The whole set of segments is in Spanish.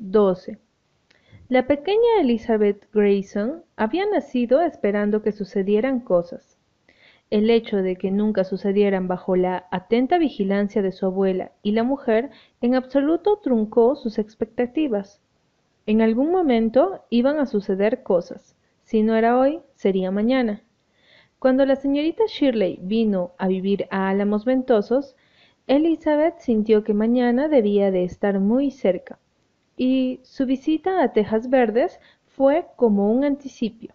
12. La pequeña Elizabeth Grayson había nacido esperando que sucedieran cosas. El hecho de que nunca sucedieran bajo la atenta vigilancia de su abuela y la mujer en absoluto truncó sus expectativas. En algún momento iban a suceder cosas. Si no era hoy, sería mañana. Cuando la señorita Shirley vino a vivir a Álamos Ventosos, Elizabeth sintió que mañana debía de estar muy cerca y su visita a Tejas Verdes fue como un anticipio.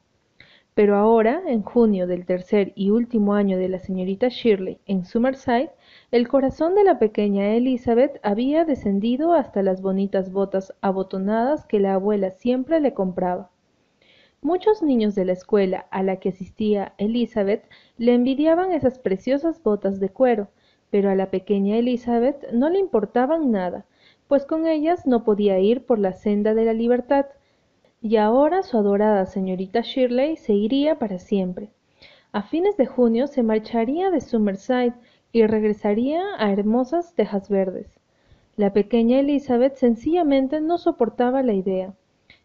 Pero ahora, en junio del tercer y último año de la señorita Shirley en Summerside, el corazón de la pequeña Elizabeth había descendido hasta las bonitas botas abotonadas que la abuela siempre le compraba. Muchos niños de la escuela a la que asistía Elizabeth le envidiaban esas preciosas botas de cuero, pero a la pequeña Elizabeth no le importaban nada, pues con ellas no podía ir por la senda de la libertad, y ahora su adorada señorita Shirley se iría para siempre. A fines de junio se marcharía de Summerside y regresaría a hermosas Tejas Verdes. La pequeña Elizabeth sencillamente no soportaba la idea.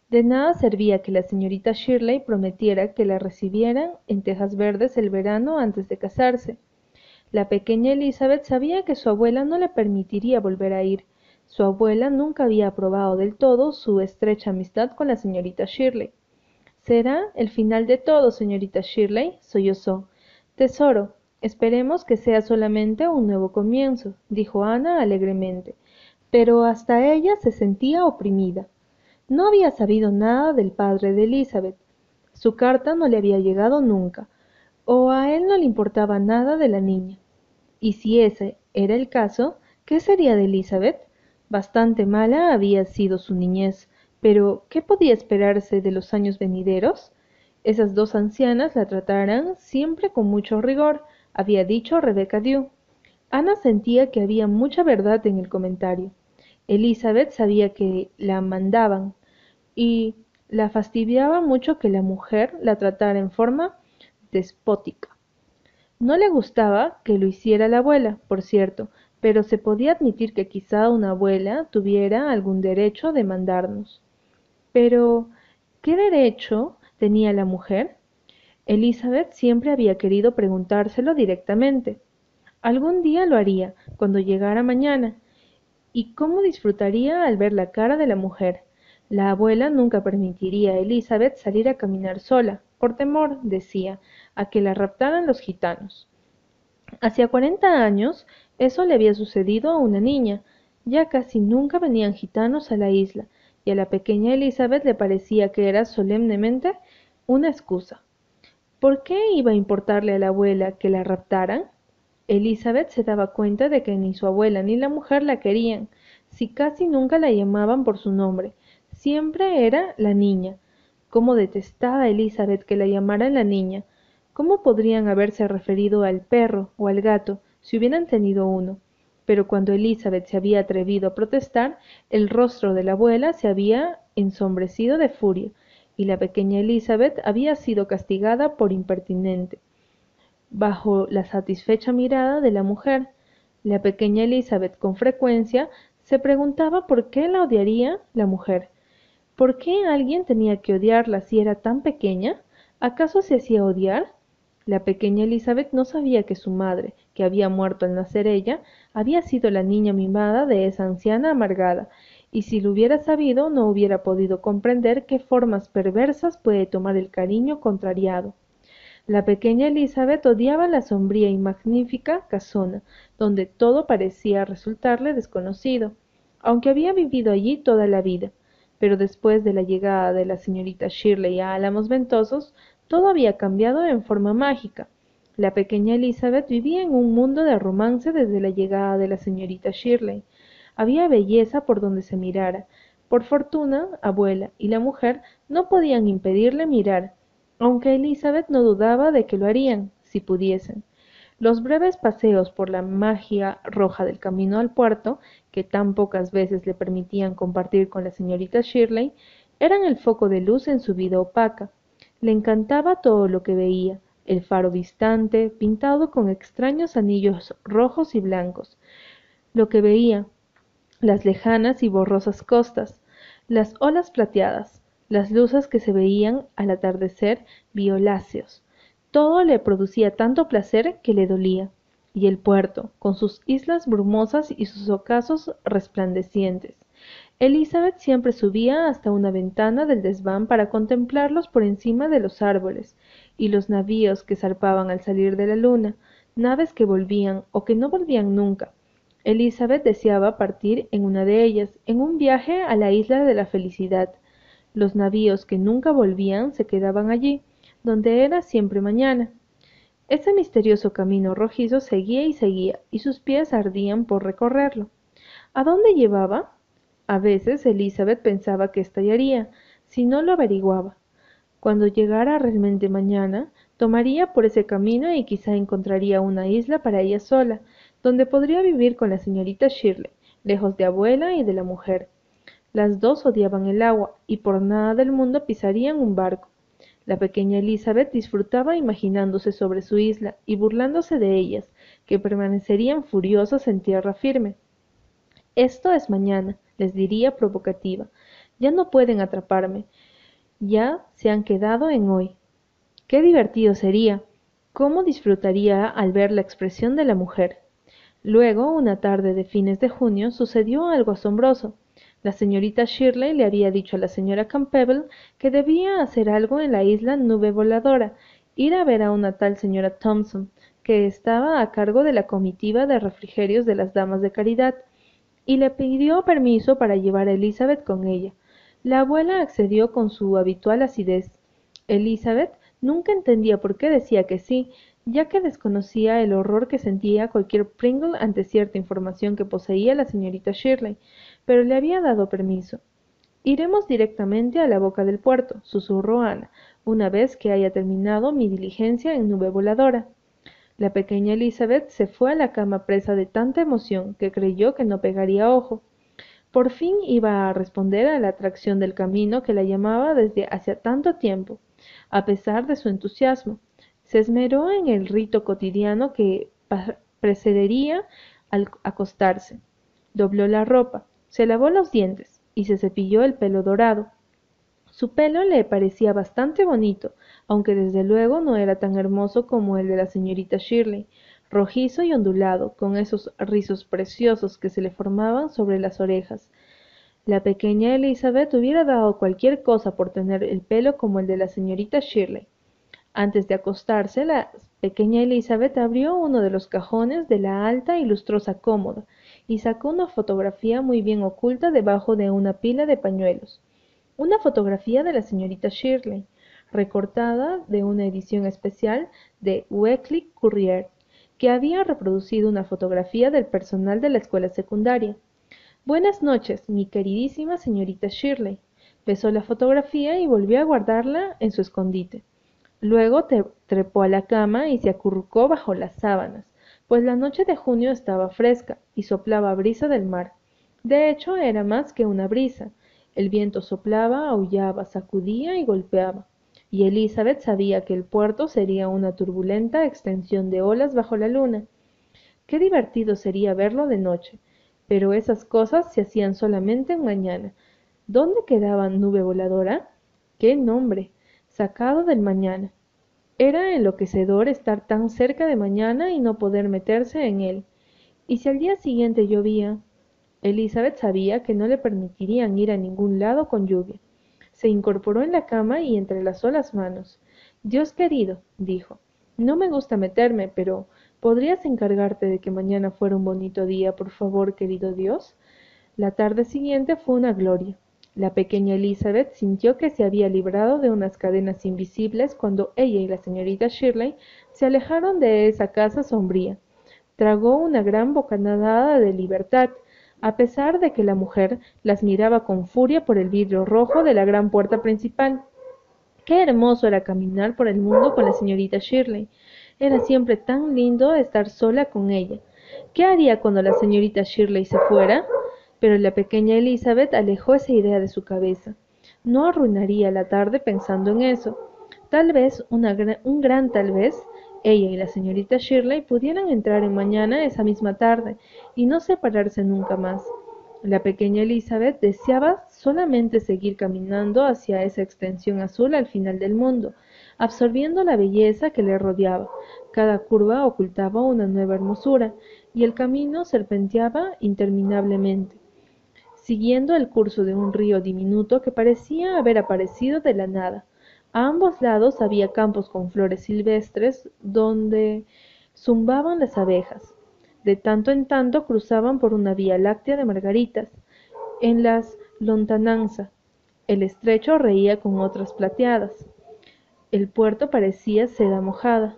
De nada servía que la señorita Shirley prometiera que la recibieran en Tejas Verdes el verano antes de casarse. La pequeña Elizabeth sabía que su abuela no le permitiría volver a ir, su abuela nunca había aprobado del todo su estrecha amistad con la señorita Shirley. Será el final de todo, señorita Shirley, sollozó. Tesoro, esperemos que sea solamente un nuevo comienzo, dijo Ana alegremente. Pero hasta ella se sentía oprimida. No había sabido nada del padre de Elizabeth. Su carta no le había llegado nunca, o a él no le importaba nada de la niña. Y si ese era el caso, ¿qué sería de Elizabeth? Bastante mala había sido su niñez, pero ¿qué podía esperarse de los años venideros? Esas dos ancianas la tratarán siempre con mucho rigor, había dicho Rebecca Dew. Ana sentía que había mucha verdad en el comentario. Elizabeth sabía que la mandaban y la fastidiaba mucho que la mujer la tratara en forma despótica. No le gustaba que lo hiciera la abuela, por cierto, pero se podía admitir que quizá una abuela tuviera algún derecho de mandarnos. Pero, ¿qué derecho tenía la mujer? Elizabeth siempre había querido preguntárselo directamente. Algún día lo haría, cuando llegara mañana. ¿Y cómo disfrutaría al ver la cara de la mujer? La abuela nunca permitiría a Elizabeth salir a caminar sola, por temor, decía, a que la raptaran los gitanos. Hacía cuarenta años eso le había sucedido a una niña. Ya casi nunca venían gitanos a la isla, y a la pequeña Elizabeth le parecía que era solemnemente una excusa. ¿Por qué iba a importarle a la abuela que la raptaran? Elizabeth se daba cuenta de que ni su abuela ni la mujer la querían, si casi nunca la llamaban por su nombre. Siempre era la niña. Cómo detestaba Elizabeth que la llamaran la niña. ¿Cómo podrían haberse referido al perro o al gato? si hubieran tenido uno. Pero cuando Elizabeth se había atrevido a protestar, el rostro de la abuela se había ensombrecido de furia, y la pequeña Elizabeth había sido castigada por impertinente. Bajo la satisfecha mirada de la mujer, la pequeña Elizabeth con frecuencia se preguntaba por qué la odiaría la mujer. ¿Por qué alguien tenía que odiarla si era tan pequeña? ¿Acaso se hacía odiar? La pequeña Elizabeth no sabía que su madre, que había muerto al nacer ella, había sido la niña mimada de esa anciana amargada, y si lo hubiera sabido no hubiera podido comprender qué formas perversas puede tomar el cariño contrariado. La pequeña Elizabeth odiaba la sombría y magnífica casona, donde todo parecía resultarle desconocido, aunque había vivido allí toda la vida. Pero después de la llegada de la señorita Shirley a Álamos Ventosos, todo había cambiado en forma mágica. La pequeña Elizabeth vivía en un mundo de romance desde la llegada de la señorita Shirley. Había belleza por donde se mirara. Por fortuna, abuela y la mujer no podían impedirle mirar, aunque Elizabeth no dudaba de que lo harían, si pudiesen. Los breves paseos por la magia roja del camino al puerto, que tan pocas veces le permitían compartir con la señorita Shirley, eran el foco de luz en su vida opaca. Le encantaba todo lo que veía, el faro distante, pintado con extraños anillos rojos y blancos, lo que veía, las lejanas y borrosas costas, las olas plateadas, las luces que se veían al atardecer violáceos. Todo le producía tanto placer que le dolía. Y el puerto, con sus islas brumosas y sus ocasos resplandecientes. Elizabeth siempre subía hasta una ventana del desván para contemplarlos por encima de los árboles, y los navíos que zarpaban al salir de la luna, naves que volvían o que no volvían nunca. Elizabeth deseaba partir en una de ellas, en un viaje a la isla de la felicidad. Los navíos que nunca volvían se quedaban allí, donde era siempre mañana. Ese misterioso camino rojizo seguía y seguía, y sus pies ardían por recorrerlo. ¿A dónde llevaba? A veces Elizabeth pensaba que estallaría, si no lo averiguaba. Cuando llegara realmente mañana, tomaría por ese camino y quizá encontraría una isla para ella sola, donde podría vivir con la señorita Shirley, lejos de abuela y de la mujer. Las dos odiaban el agua y por nada del mundo pisarían un barco. La pequeña Elizabeth disfrutaba imaginándose sobre su isla y burlándose de ellas, que permanecerían furiosas en tierra firme. Esto es mañana, les diría provocativa. Ya no pueden atraparme ya se han quedado en hoy. Qué divertido sería. Cómo disfrutaría al ver la expresión de la mujer. Luego, una tarde de fines de junio, sucedió algo asombroso. La señorita Shirley le había dicho a la señora Campbell que debía hacer algo en la isla Nube Voladora, ir a ver a una tal señora Thompson, que estaba a cargo de la comitiva de refrigerios de las damas de caridad, y le pidió permiso para llevar a Elizabeth con ella. La abuela accedió con su habitual acidez. Elizabeth nunca entendía por qué decía que sí, ya que desconocía el horror que sentía cualquier Pringle ante cierta información que poseía la señorita Shirley, pero le había dado permiso. Iremos directamente a la boca del puerto, susurró Ana, una vez que haya terminado mi diligencia en nube voladora. La pequeña Elizabeth se fue a la cama presa de tanta emoción que creyó que no pegaría ojo. Por fin iba a responder a la atracción del camino que la llamaba desde hacía tanto tiempo, a pesar de su entusiasmo. Se esmeró en el rito cotidiano que precedería al acostarse. Dobló la ropa, se lavó los dientes y se cepilló el pelo dorado. Su pelo le parecía bastante bonito, aunque desde luego no era tan hermoso como el de la señorita Shirley, rojizo y ondulado, con esos rizos preciosos que se le formaban sobre las orejas. La pequeña Elizabeth hubiera dado cualquier cosa por tener el pelo como el de la señorita Shirley. Antes de acostarse, la pequeña Elizabeth abrió uno de los cajones de la alta y lustrosa cómoda y sacó una fotografía muy bien oculta debajo de una pila de pañuelos. Una fotografía de la señorita Shirley, recortada de una edición especial de Weekly Courier que había reproducido una fotografía del personal de la escuela secundaria. Buenas noches, mi queridísima señorita Shirley. Besó la fotografía y volvió a guardarla en su escondite. Luego trepó a la cama y se acurrucó bajo las sábanas, pues la noche de junio estaba fresca y soplaba brisa del mar. De hecho, era más que una brisa. El viento soplaba, aullaba, sacudía y golpeaba y Elizabeth sabía que el puerto sería una turbulenta extensión de olas bajo la luna. Qué divertido sería verlo de noche, pero esas cosas se hacían solamente en mañana. ¿Dónde quedaba Nube Voladora? ¡Qué nombre! Sacado del mañana. Era enloquecedor estar tan cerca de mañana y no poder meterse en él. ¿Y si al día siguiente llovía? Elizabeth sabía que no le permitirían ir a ningún lado con lluvia. Se incorporó en la cama y entrelazó las manos. Dios querido, dijo, no me gusta meterme, pero ¿podrías encargarte de que mañana fuera un bonito día, por favor, querido Dios? La tarde siguiente fue una gloria. La pequeña Elizabeth sintió que se había librado de unas cadenas invisibles cuando ella y la señorita Shirley se alejaron de esa casa sombría. Tragó una gran bocanada de libertad, a pesar de que la mujer las miraba con furia por el vidrio rojo de la gran puerta principal. Qué hermoso era caminar por el mundo con la señorita Shirley. Era siempre tan lindo estar sola con ella. ¿Qué haría cuando la señorita Shirley se fuera? Pero la pequeña Elizabeth alejó esa idea de su cabeza. No arruinaría la tarde pensando en eso. Tal vez, un gran tal vez, ella y la señorita Shirley pudieran entrar en mañana esa misma tarde y no separarse nunca más. La pequeña Elizabeth deseaba solamente seguir caminando hacia esa extensión azul al final del mundo, absorbiendo la belleza que le rodeaba. Cada curva ocultaba una nueva hermosura, y el camino serpenteaba interminablemente, siguiendo el curso de un río diminuto que parecía haber aparecido de la nada. A ambos lados había campos con flores silvestres donde zumbaban las abejas. De tanto en tanto cruzaban por una vía láctea de margaritas. En las lontananza, el estrecho reía con otras plateadas. El puerto parecía seda mojada.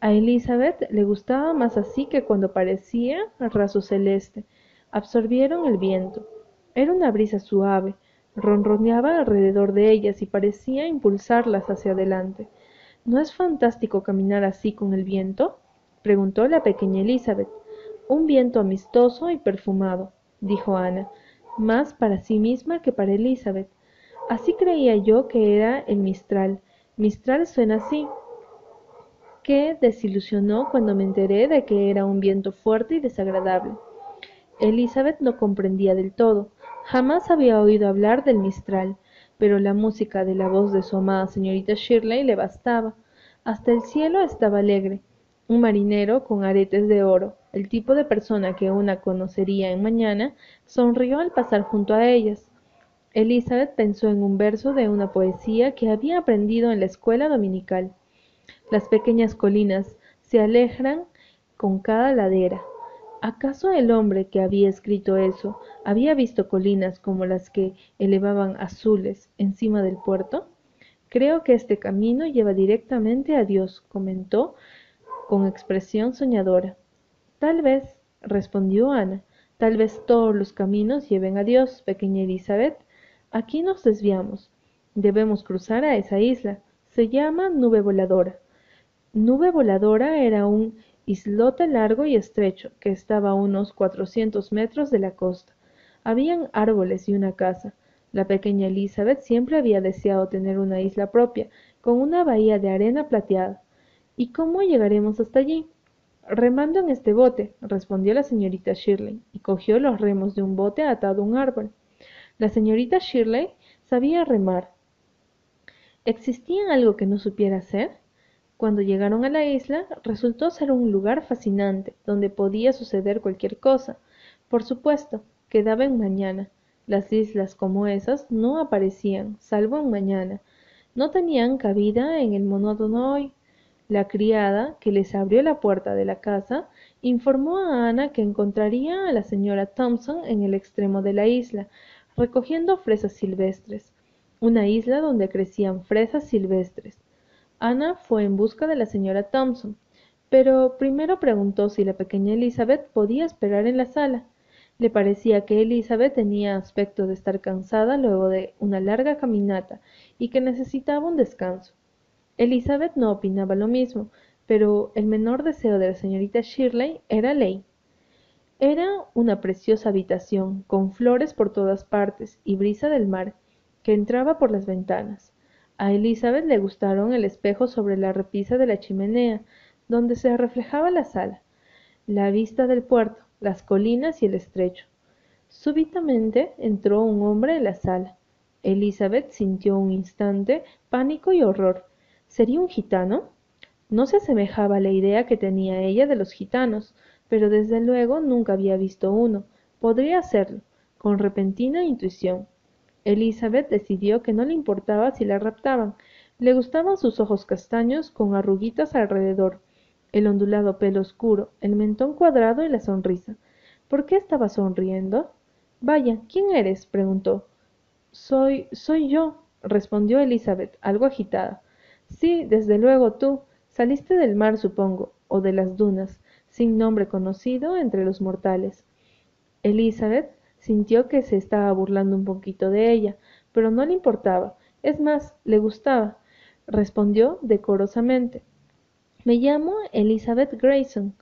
A Elizabeth le gustaba más así que cuando parecía raso celeste. Absorbieron el viento. Era una brisa suave, ronroneaba alrededor de ellas y parecía impulsarlas hacia adelante. ¿No es fantástico caminar así con el viento? preguntó la pequeña Elizabeth. Un viento amistoso y perfumado, dijo Ana, más para sí misma que para Elizabeth. Así creía yo que era el Mistral. Mistral suena así, que desilusionó cuando me enteré de que era un viento fuerte y desagradable. Elizabeth no comprendía del todo. Jamás había oído hablar del Mistral, pero la música de la voz de su amada señorita Shirley le bastaba. Hasta el cielo estaba alegre. Un marinero con aretes de oro, el tipo de persona que una conocería en mañana, sonrió al pasar junto a ellas. Elizabeth pensó en un verso de una poesía que había aprendido en la escuela dominical. Las pequeñas colinas se alegran con cada ladera. ¿Acaso el hombre que había escrito eso había visto colinas como las que elevaban azules encima del puerto? Creo que este camino lleva directamente a Dios, comentó con expresión soñadora. Tal vez, respondió Ana, tal vez todos los caminos lleven a Dios, pequeña Elizabeth. Aquí nos desviamos. Debemos cruzar a esa isla. Se llama Nube Voladora. Nube Voladora era un islote largo y estrecho que estaba a unos cuatrocientos metros de la costa. Habían árboles y una casa. La pequeña Elizabeth siempre había deseado tener una isla propia, con una bahía de arena plateada. ¿Y cómo llegaremos hasta allí? Remando en este bote, respondió la señorita Shirley, y cogió los remos de un bote atado a un árbol. La señorita Shirley sabía remar. ¿Existía algo que no supiera hacer? Cuando llegaron a la isla, resultó ser un lugar fascinante, donde podía suceder cualquier cosa. Por supuesto, quedaba en mañana. Las islas como esas no aparecían, salvo en mañana. No tenían cabida en el monótono hoy. La criada, que les abrió la puerta de la casa, informó a Ana que encontraría a la señora Thompson en el extremo de la isla, recogiendo fresas silvestres. Una isla donde crecían fresas silvestres. Ana fue en busca de la señora Thompson, pero primero preguntó si la pequeña Elizabeth podía esperar en la sala. Le parecía que Elizabeth tenía aspecto de estar cansada luego de una larga caminata y que necesitaba un descanso. Elizabeth no opinaba lo mismo, pero el menor deseo de la señorita Shirley era ley. Era una preciosa habitación, con flores por todas partes y brisa del mar, que entraba por las ventanas. A Elizabeth le gustaron el espejo sobre la repisa de la chimenea, donde se reflejaba la sala, la vista del puerto, las colinas y el estrecho. Súbitamente entró un hombre en la sala. Elizabeth sintió un instante pánico y horror. ¿Sería un gitano? No se asemejaba a la idea que tenía ella de los gitanos, pero desde luego nunca había visto uno. Podría serlo, con repentina intuición. Elizabeth decidió que no le importaba si la raptaban. Le gustaban sus ojos castaños con arruguitas alrededor, el ondulado pelo oscuro, el mentón cuadrado y la sonrisa. ¿Por qué estaba sonriendo? Vaya, ¿quién eres? preguntó. Soy. soy yo, respondió Elizabeth, algo agitada. Sí, desde luego tú. Saliste del mar, supongo, o de las dunas, sin nombre conocido entre los mortales. Elizabeth Sintió que se estaba burlando un poquito de ella, pero no le importaba. Es más, le gustaba. Respondió decorosamente. Me llamo Elizabeth Grayson.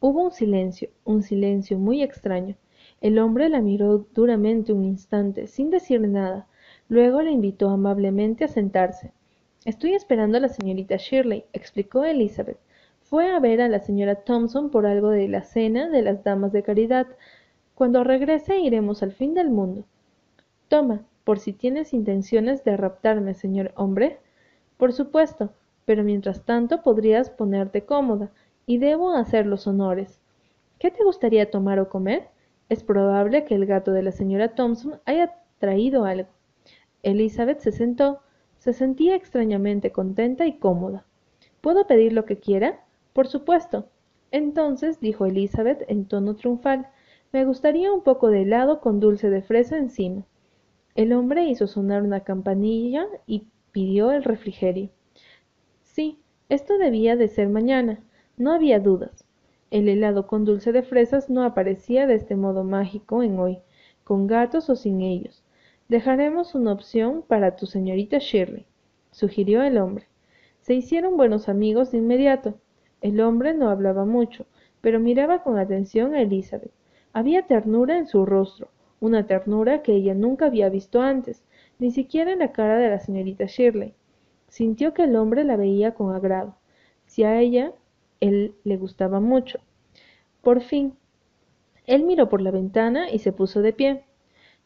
Hubo un silencio, un silencio muy extraño. El hombre la miró duramente un instante, sin decir nada. Luego le invitó amablemente a sentarse. Estoy esperando a la señorita Shirley, explicó Elizabeth. Fue a ver a la señora Thompson por algo de la cena de las damas de caridad. Cuando regrese iremos al fin del mundo. Toma, por si tienes intenciones de raptarme, señor hombre. Por supuesto, pero mientras tanto podrías ponerte cómoda, y debo hacer los honores. ¿Qué te gustaría tomar o comer? Es probable que el gato de la señora Thompson haya traído algo. Elizabeth se sentó. Se sentía extrañamente contenta y cómoda. ¿Puedo pedir lo que quiera? Por supuesto. Entonces, dijo Elizabeth en tono triunfal, me gustaría un poco de helado con dulce de fresa encima. El hombre hizo sonar una campanilla y pidió el refrigerio. Sí, esto debía de ser mañana. No había dudas. El helado con dulce de fresas no aparecía de este modo mágico en hoy, con gatos o sin ellos. Dejaremos una opción para tu señorita Shirley, sugirió el hombre. Se hicieron buenos amigos de inmediato. El hombre no hablaba mucho, pero miraba con atención a Elizabeth. Había ternura en su rostro, una ternura que ella nunca había visto antes, ni siquiera en la cara de la señorita Shirley. Sintió que el hombre la veía con agrado. Si a ella él le gustaba mucho. Por fin, él miró por la ventana y se puso de pie.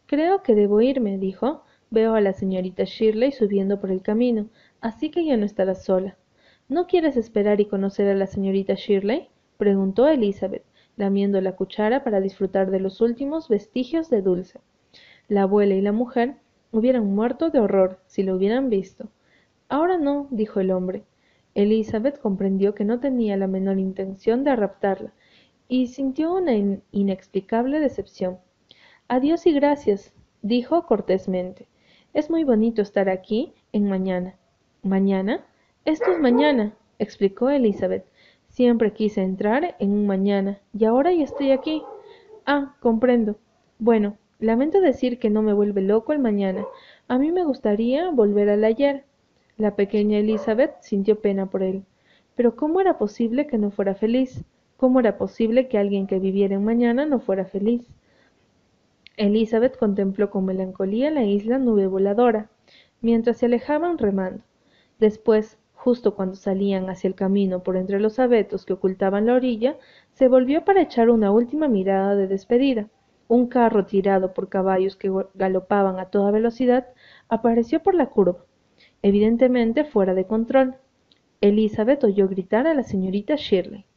Creo que debo irme, dijo. Veo a la señorita Shirley subiendo por el camino, así que ya no estará sola. ¿No quieres esperar y conocer a la señorita Shirley? preguntó Elizabeth, lamiendo la cuchara para disfrutar de los últimos vestigios de dulce. La abuela y la mujer hubieran muerto de horror si lo hubieran visto. Ahora no, dijo el hombre. Elizabeth comprendió que no tenía la menor intención de raptarla, y sintió una inexplicable decepción. Adiós y gracias, dijo cortésmente. Es muy bonito estar aquí en mañana. ¿Mañana? Esto es mañana, explicó Elizabeth. Siempre quise entrar en un mañana, y ahora ya estoy aquí. Ah, comprendo. Bueno, lamento decir que no me vuelve loco el mañana. A mí me gustaría volver al ayer. La pequeña Elizabeth sintió pena por él. Pero ¿cómo era posible que no fuera feliz? ¿Cómo era posible que alguien que viviera en mañana no fuera feliz? Elizabeth contempló con melancolía la isla nube voladora, mientras se alejaban remando. Después, justo cuando salían hacia el camino por entre los abetos que ocultaban la orilla, se volvió para echar una última mirada de despedida. Un carro tirado por caballos que galopaban a toda velocidad apareció por la curva evidentemente fuera de control. Elizabeth oyó gritar a la señorita Shirley.